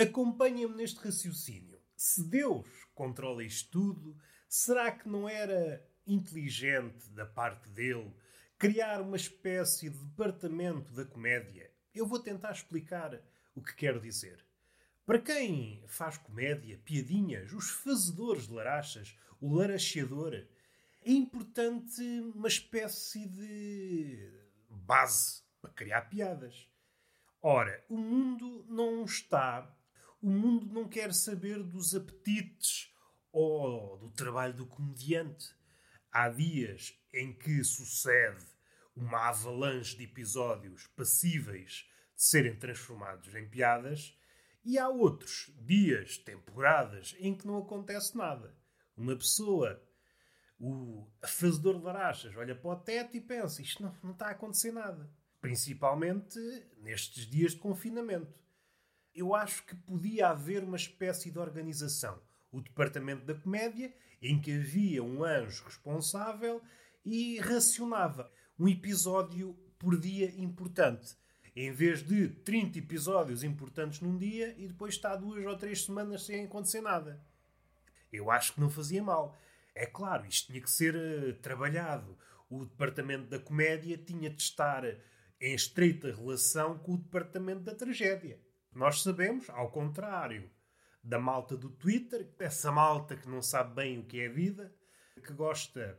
Acompanhem-me neste raciocínio. Se Deus controla isto tudo, será que não era inteligente da parte dele criar uma espécie de departamento da comédia? Eu vou tentar explicar o que quero dizer. Para quem faz comédia, piadinhas, os fazedores de larachas, o laracheador, é importante uma espécie de base para criar piadas. Ora, o mundo não está, o mundo não quer saber dos apetites ou do trabalho do comediante. Há dias em que sucede uma avalanche de episódios passíveis de serem transformados em piadas, e há outros dias, temporadas, em que não acontece nada. Uma pessoa, o fazedor de larachas, olha para o teto e pensa: isto não, não está a acontecer nada. Principalmente nestes dias de confinamento. Eu acho que podia haver uma espécie de organização. O departamento da comédia, em que havia um anjo responsável e racionava um episódio por dia importante. Em vez de 30 episódios importantes num dia e depois está duas ou três semanas sem acontecer nada. Eu acho que não fazia mal. É claro, isto tinha que ser uh, trabalhado. O departamento da comédia tinha de estar em estreita relação com o departamento da tragédia. Nós sabemos, ao contrário da malta do Twitter, essa malta que não sabe bem o que é vida, que gosta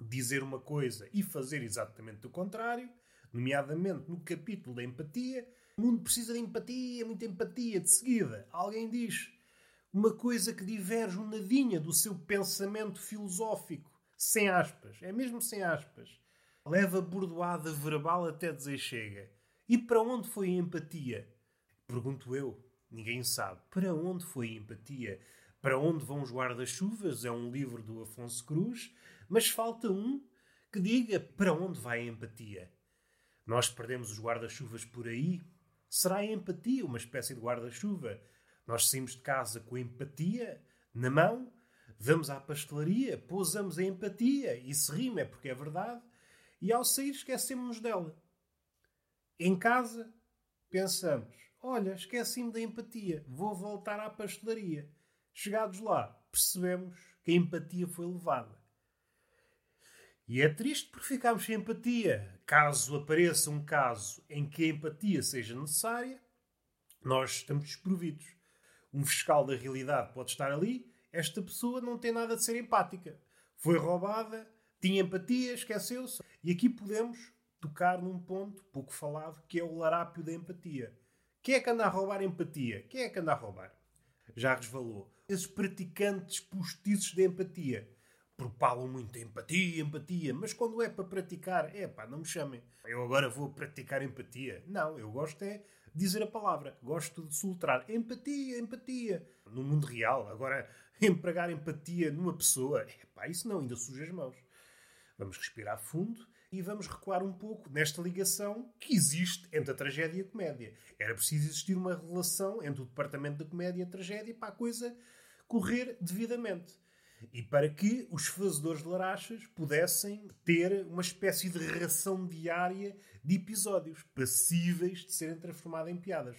de dizer uma coisa e fazer exatamente o contrário, nomeadamente no capítulo da empatia. O mundo precisa de empatia, muita empatia. De seguida, alguém diz uma coisa que diverge um nadinha do seu pensamento filosófico, sem aspas, é mesmo sem aspas. Leva bordoada verbal até dizer chega. E para onde foi a empatia? Pergunto eu. Ninguém sabe. Para onde foi a empatia? Para onde vão os guarda-chuvas? É um livro do Afonso Cruz, mas falta um que diga para onde vai a empatia. Nós perdemos os guarda-chuvas por aí. Será a empatia uma espécie de guarda-chuva? Nós saímos de casa com a empatia na mão, vamos à pastelaria, pousamos a empatia e se rima é porque é verdade, e ao sair esquecemos-nos dela. Em casa, pensamos: olha, esqueci-me da empatia, vou voltar à pastelaria. Chegados lá, percebemos que a empatia foi levada. E é triste porque ficamos sem empatia. Caso apareça um caso em que a empatia seja necessária, nós estamos desprovidos. Um fiscal da realidade pode estar ali, esta pessoa não tem nada de ser empática. Foi roubada, tinha empatia, esqueceu-se. E aqui podemos tocar num ponto pouco falado, que é o larápio da empatia. Quem é que anda a roubar empatia? Quem é que anda a roubar? Já resvalou. Esses praticantes postiços de empatia propalam muito empatia, empatia, mas quando é para praticar, é pá, não me chamem. Eu agora vou praticar empatia. Não, eu gosto é dizer a palavra. Gosto de soltar empatia, empatia. No mundo real, agora empregar empatia numa pessoa, é pá, isso não, ainda suja as mãos. Vamos respirar fundo e vamos recuar um pouco nesta ligação que existe entre a tragédia e a comédia. Era preciso existir uma relação entre o departamento da comédia e a tragédia para a coisa correr devidamente e para que os fazedores de larachas pudessem ter uma espécie de ração diária de episódios passíveis de serem transformados em piadas.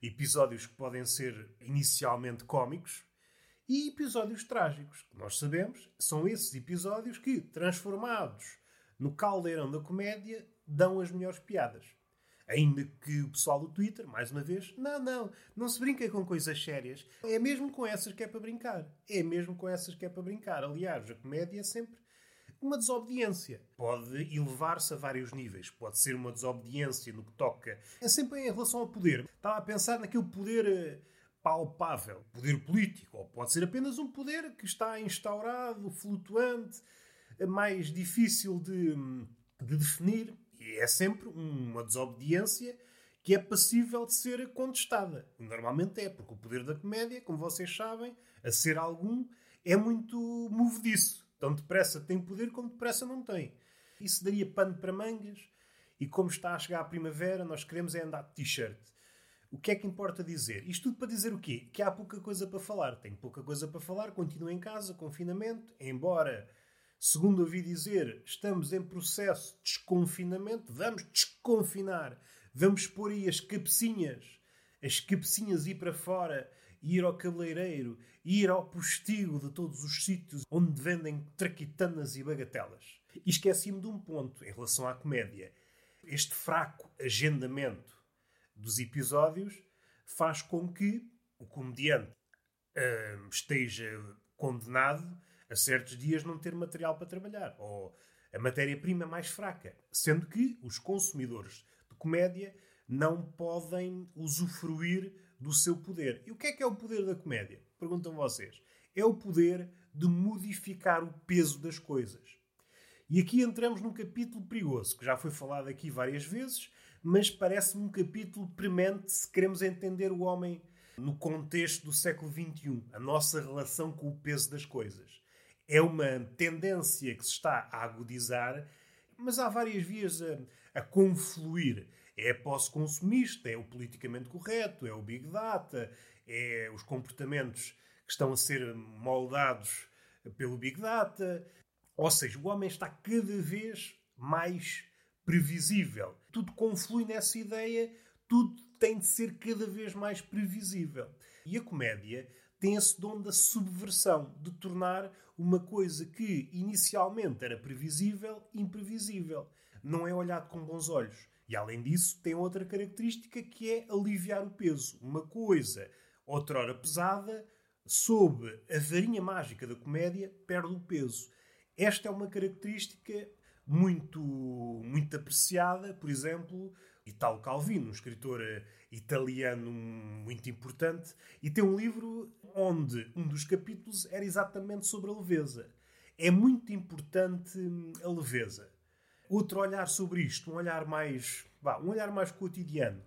Episódios que podem ser inicialmente cómicos e episódios trágicos. Que nós sabemos são esses episódios que, transformados no caldeirão da comédia, dão as melhores piadas. Ainda que o pessoal do Twitter, mais uma vez, não, não, não se brinca com coisas sérias. É mesmo com essas que é para brincar. É mesmo com essas que é para brincar. Aliás, a comédia é sempre uma desobediência. Pode elevar-se a vários níveis. Pode ser uma desobediência no que toca. É sempre em relação ao poder. Estava a pensar naquele poder eh, palpável, poder político, ou pode ser apenas um poder que está instaurado, flutuante, mais difícil de, de definir. E é sempre uma desobediência que é passível de ser contestada. Normalmente é, porque o poder da comédia, como vocês sabem, a ser algum, é muito movediço. Tão depressa tem poder como depressa não tem. Isso daria pano para mangas. E como está a chegar a primavera, nós queremos é andar de t-shirt. O que é que importa dizer? Isto tudo para dizer o quê? Que há pouca coisa para falar. Tenho pouca coisa para falar, continuo em casa, confinamento, embora Segundo ouvi dizer, estamos em processo de desconfinamento. Vamos desconfinar. Vamos pôr aí as cabecinhas as cabecinhas ir para fora, ir ao cabeleireiro, ir ao postigo de todos os sítios onde vendem traquitanas e bagatelas. E esqueci-me de um ponto em relação à comédia. Este fraco agendamento dos episódios faz com que o comediante uh, esteja condenado a certos dias não ter material para trabalhar ou a matéria-prima mais fraca, sendo que os consumidores de comédia não podem usufruir do seu poder. E o que é que é o poder da comédia? Perguntam vocês. É o poder de modificar o peso das coisas. E aqui entramos num capítulo perigoso, que já foi falado aqui várias vezes, mas parece-me um capítulo premente se queremos entender o homem no contexto do século XXI, a nossa relação com o peso das coisas. É uma tendência que se está a agudizar, mas há várias vias a, a confluir. É pós-consumista, é o politicamente correto, é o big data, é os comportamentos que estão a ser moldados pelo big data. Ou seja, o homem está cada vez mais previsível. Tudo conflui nessa ideia, tudo tem de ser cada vez mais previsível. E a comédia tem esse dom da subversão, de tornar uma coisa que inicialmente era previsível, imprevisível. Não é olhado com bons olhos. E além disso, tem outra característica que é aliviar o peso. Uma coisa, outrora pesada, sob a varinha mágica da comédia, perde o peso. Esta é uma característica muito, muito apreciada, por exemplo, Italo Calvino, um escritor eh, italiano muito importante, e tem um livro onde um dos capítulos era exatamente sobre a leveza. É muito importante hum, a leveza. Outro olhar sobre isto, um olhar mais, um olhar mais cotidiano,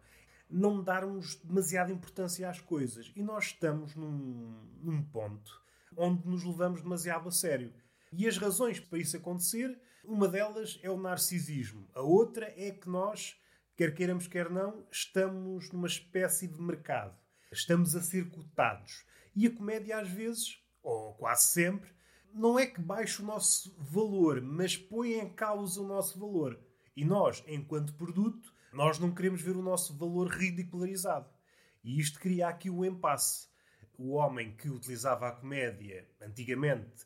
não darmos demasiada importância às coisas. E nós estamos num, num ponto onde nos levamos demasiado a sério. E as razões para isso acontecer uma delas é o narcisismo. A outra é que nós, quer queiramos, quer não, estamos numa espécie de mercado. Estamos a ser cotados. E a comédia, às vezes, ou quase sempre, não é que baixe o nosso valor, mas põe em causa o nosso valor. E nós, enquanto produto, nós não queremos ver o nosso valor ridicularizado. E isto cria aqui o um impasse. O homem que utilizava a comédia antigamente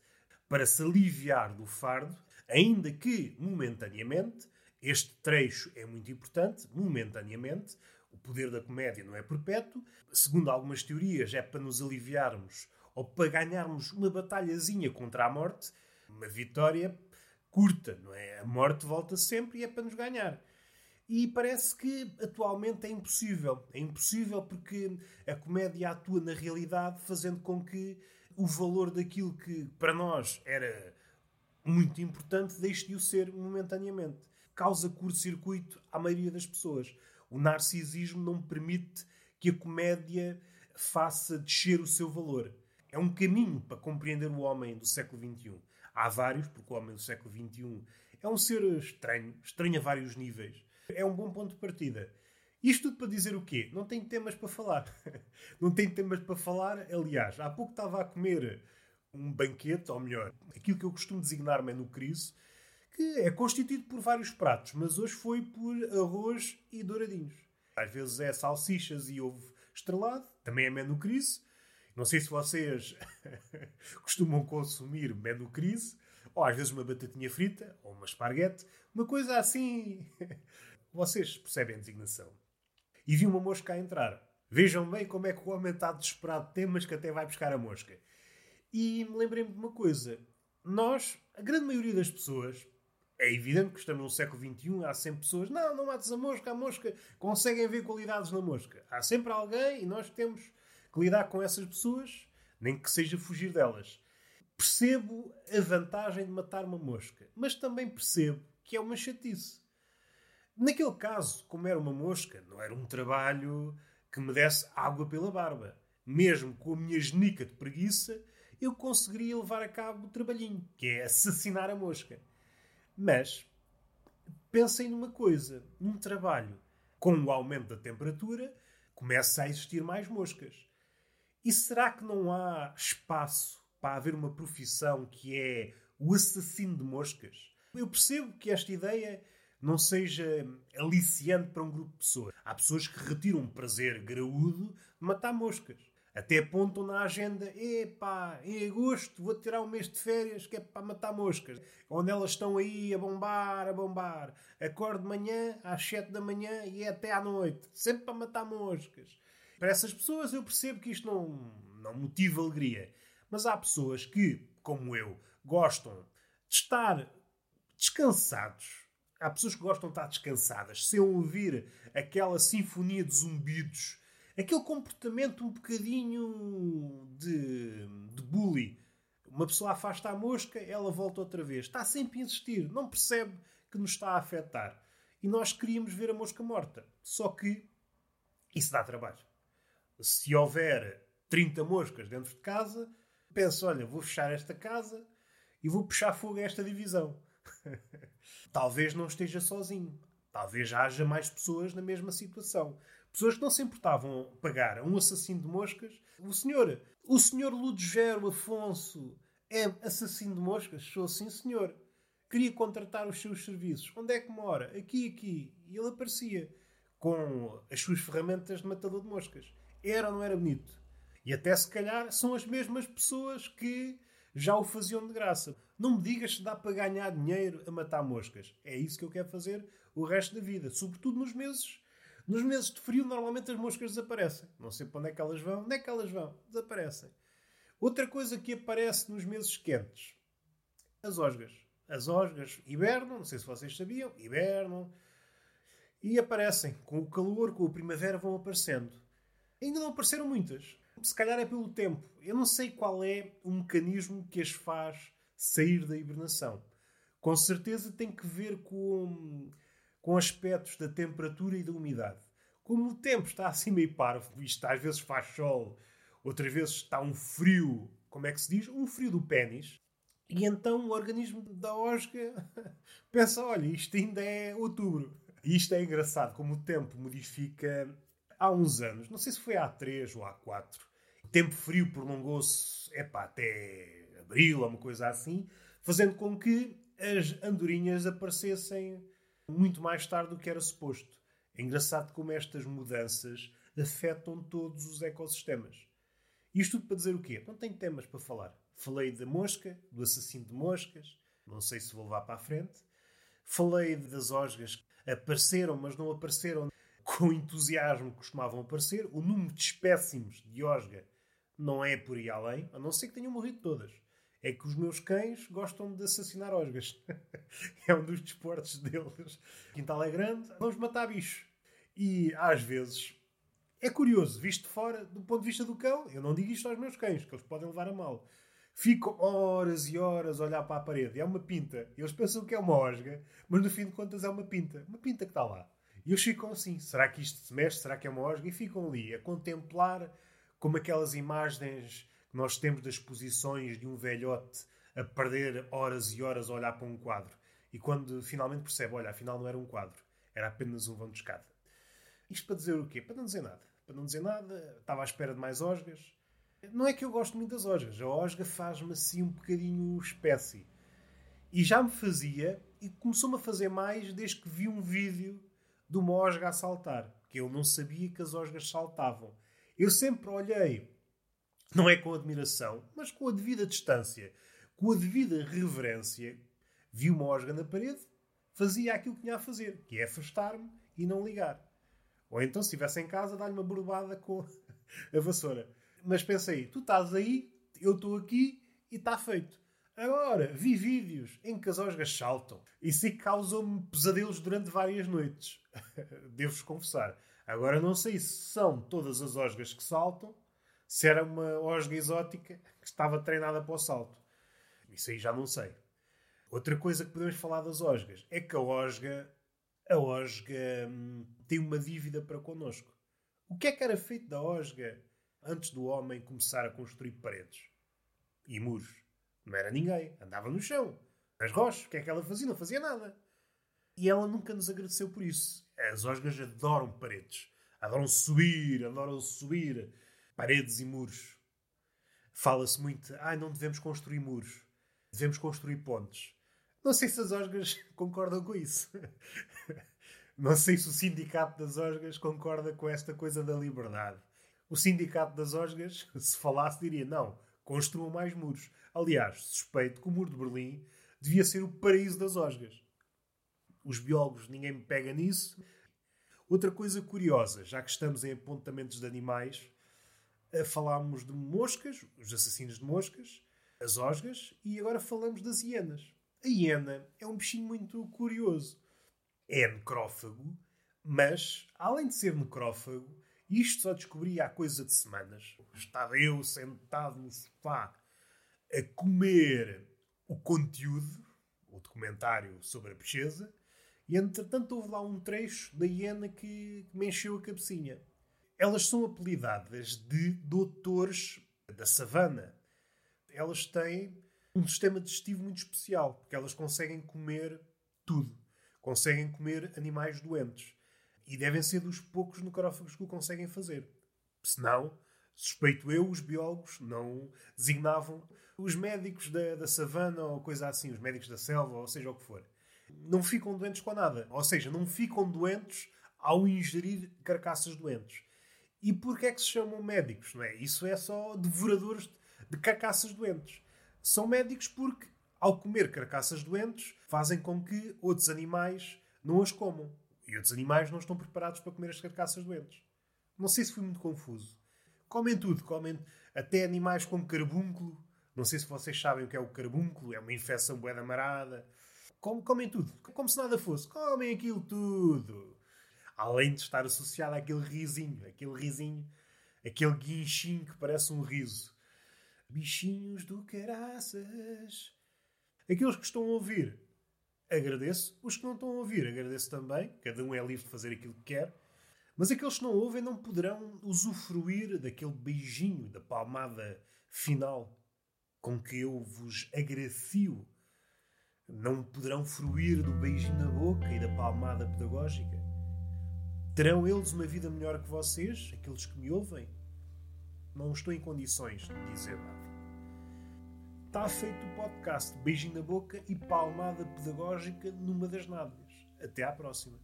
para se aliviar do fardo Ainda que, momentaneamente, este trecho é muito importante, momentaneamente, o poder da comédia não é perpétuo. Segundo algumas teorias, é para nos aliviarmos ou para ganharmos uma batalhazinha contra a morte, uma vitória curta, não é? A morte volta sempre e é para nos ganhar. E parece que atualmente é impossível. É impossível porque a comédia atua na realidade, fazendo com que o valor daquilo que para nós era muito importante, deixe de o ser momentaneamente. Causa curto-circuito à maioria das pessoas. O narcisismo não permite que a comédia faça descer o seu valor. É um caminho para compreender o homem do século XXI. Há vários, porque o homem do século XXI é um ser estranho, estranho a vários níveis. É um bom ponto de partida. Isto tudo para dizer o quê? Não tem temas para falar. Não tem temas para falar. Aliás, há pouco estava a comer um banquete, ou melhor, aquilo que eu costumo designar menu crise, que é constituído por vários pratos, mas hoje foi por arroz e douradinhos. Às vezes é salsichas e ovo estrelado, também é menu crise. Não sei se vocês costumam consumir menu crise, ou às vezes uma batatinha frita, ou uma esparguete, uma coisa assim. vocês percebem a designação. E vi uma mosca a entrar. Vejam bem como é que o homem está desesperado de temas que até vai buscar a mosca. E me lembrei-me de uma coisa. Nós, a grande maioria das pessoas, é evidente que estamos no século XXI, há sempre pessoas, não, não mates a mosca, a mosca, conseguem ver qualidades na mosca. Há sempre alguém e nós temos que lidar com essas pessoas, nem que seja fugir delas. Percebo a vantagem de matar uma mosca, mas também percebo que é uma chatice. Naquele caso, como era uma mosca, não era um trabalho que me desse água pela barba. Mesmo com a minha genica de preguiça, eu conseguiria levar a cabo o trabalhinho, que é assassinar a mosca. Mas pensem numa coisa: num trabalho com o aumento da temperatura, começa a existir mais moscas. E será que não há espaço para haver uma profissão que é o assassino de moscas? Eu percebo que esta ideia não seja aliciante para um grupo de pessoas. Há pessoas que retiram um prazer graúdo de matar moscas. Até apontam na agenda: epá, em agosto vou tirar um mês de férias que é para matar moscas. Onde elas estão aí a bombar, a bombar. Acordo de manhã às 7 da manhã e é até à noite. Sempre para matar moscas. Para essas pessoas eu percebo que isto não, não motiva alegria. Mas há pessoas que, como eu, gostam de estar descansados. Há pessoas que gostam de estar descansadas, sem ouvir aquela sinfonia de zumbidos aquele comportamento um bocadinho de, de bully. Uma pessoa afasta a mosca, ela volta outra vez. Está sempre a insistir, não percebe que nos está a afetar. E nós queríamos ver a mosca morta. Só que isso dá trabalho. Se houver 30 moscas dentro de casa, penso: olha, vou fechar esta casa e vou puxar fogo a esta divisão. Talvez não esteja sozinho. Talvez haja mais pessoas na mesma situação. Pessoas que não se importavam pagar a um assassino de moscas. O senhor, o senhor Ludgero Afonso é assassino de moscas? Sou sim, senhor. Queria contratar os seus serviços. Onde é que mora? Aqui, aqui. E ele aparecia com as suas ferramentas de matador de moscas. Era ou não era bonito? E até se calhar são as mesmas pessoas que já o faziam de graça. Não me digas se dá para ganhar dinheiro a matar moscas. É isso que eu quero fazer o resto da vida. Sobretudo nos meses nos meses de frio, normalmente as moscas desaparecem. Não sei para onde é que elas vão. Onde é que elas vão? Desaparecem. Outra coisa que aparece nos meses quentes: as osgas. As osgas hibernam, não sei se vocês sabiam, hibernam e aparecem. Com o calor, com a primavera, vão aparecendo. Ainda não apareceram muitas. Se calhar é pelo tempo. Eu não sei qual é o mecanismo que as faz sair da hibernação. Com certeza tem que ver com com aspectos da temperatura e da umidade. Como o tempo está assim meio parvo, isto às vezes faz sol, outras vezes está um frio, como é que se diz? Um frio do pênis. E então o organismo da osga pensa: olha, isto ainda é outubro. E isto é engraçado, como o tempo modifica há uns anos, não sei se foi há três ou há quatro. O tempo frio prolongou-se até abril uma coisa assim, fazendo com que as andorinhas aparecessem muito mais tarde do que era suposto. É engraçado como estas mudanças afetam todos os ecossistemas. Isto tudo para dizer o quê? Não tenho temas para falar. Falei da mosca, do assassino de moscas, não sei se vou levar para a frente. Falei das osgas que apareceram, mas não apareceram com o entusiasmo que costumavam aparecer. O número de espécimes de osga não é por aí além, a não ser que tenham morrido todas é que os meus cães gostam de assassinar osgas. é um dos desportos deles. O quintal é grande, vamos matar bichos. E às vezes é curioso, visto fora, do ponto de vista do cão, eu não digo isto aos meus cães, que eles podem levar a mal. Fico horas e horas a olhar para a parede. É uma pinta. Eles pensam que é uma osga, mas no fim de contas é uma pinta. Uma pinta que está lá. E eles ficam assim: será que isto se mexe? Será que é uma osga? E ficam ali a contemplar como aquelas imagens nós temos das exposições de um velhote a perder horas e horas a olhar para um quadro. E quando finalmente percebe, olha, afinal não era um quadro, era apenas um vão de escada. Isto para dizer o quê? Para não dizer nada. Para não dizer nada, estava à espera de mais osgas. Não é que eu gosto muito das osgas. A osga faz-me assim um bocadinho espécie. E já me fazia, e começou-me a fazer mais desde que vi um vídeo de uma osga a saltar. Que eu não sabia que as osgas saltavam. Eu sempre olhei não é com admiração, mas com a devida distância, com a devida reverência, vi uma osga na parede, fazia aquilo que tinha a fazer, que é afastar-me e não ligar. Ou então, se estivesse em casa, dar-lhe uma borbada com a vassoura. Mas pensei, tu estás aí, eu estou aqui e está feito. Agora, vi vídeos em que as osgas saltam. Isso causou-me pesadelos durante várias noites. Devo-vos confessar. Agora não sei se são todas as osgas que saltam se era uma osga exótica que estava treinada para o salto. Isso aí já não sei. Outra coisa que podemos falar das osgas é que a osga, a osga hum, tem uma dívida para connosco. O que é que era feito da osga antes do homem começar a construir paredes e muros? Não era ninguém, andava no chão. As rochas, o que é que ela fazia? Não fazia nada. E ela nunca nos agradeceu por isso. As osgas adoram paredes. Adoram subir, adoram subir paredes e muros. Fala-se muito, ah, não devemos construir muros, devemos construir pontes. Não sei se as osgas concordam com isso. Não sei se o sindicato das osgas concorda com esta coisa da liberdade. O sindicato das osgas, se falasse, diria: não, construam mais muros. Aliás, suspeito que o muro de Berlim devia ser o paraíso das osgas. Os biólogos, ninguém me pega nisso. Outra coisa curiosa, já que estamos em apontamentos de animais, falámos de moscas, os assassinos de moscas, as osgas, e agora falamos das hienas. A hiena é um bichinho muito curioso. É necrófago, mas, além de ser necrófago, isto só descobri há coisa de semanas. Estava eu sentado no sofá a comer o conteúdo, o documentário sobre a pesquisa, e entretanto houve lá um trecho da hiena que me encheu a cabecinha. Elas são apelidadas de doutores da savana. Elas têm um sistema digestivo muito especial, porque elas conseguem comer tudo. Conseguem comer animais doentes. E devem ser dos poucos necrófagos que o conseguem fazer. Senão, suspeito eu, os biólogos não designavam os médicos da, da savana ou coisa assim, os médicos da selva, ou seja o que for. Não ficam doentes com nada. Ou seja, não ficam doentes ao ingerir carcaças doentes. E porquê é que se chamam médicos? Não é? Isso é só devoradores de carcaças doentes. São médicos porque, ao comer carcaças doentes, fazem com que outros animais não as comam. E outros animais não estão preparados para comer as carcaças doentes. Não sei se fui muito confuso. Comem tudo, comem até animais como carbúnculo. Não sei se vocês sabem o que é o carbúnculo, é uma infecção bué marada. Comem tudo, como se nada fosse. Comem aquilo tudo. Além de estar associado àquele risinho, aquele risinho, aquele guinchinho que parece um riso. Bichinhos do caraças. Aqueles que estão a ouvir, agradeço. Os que não estão a ouvir, agradeço também. Cada um é livre de fazer aquilo que quer. Mas aqueles que não ouvem não poderão usufruir daquele beijinho, da palmada final com que eu vos agracio. Não poderão fruir do beijinho na boca e da palmada pedagógica. Terão eles uma vida melhor que vocês, aqueles que me ouvem? Não estou em condições de dizer nada. Está feito o podcast Beijinho na Boca e Palmada Pedagógica numa das nádegas. Até à próxima.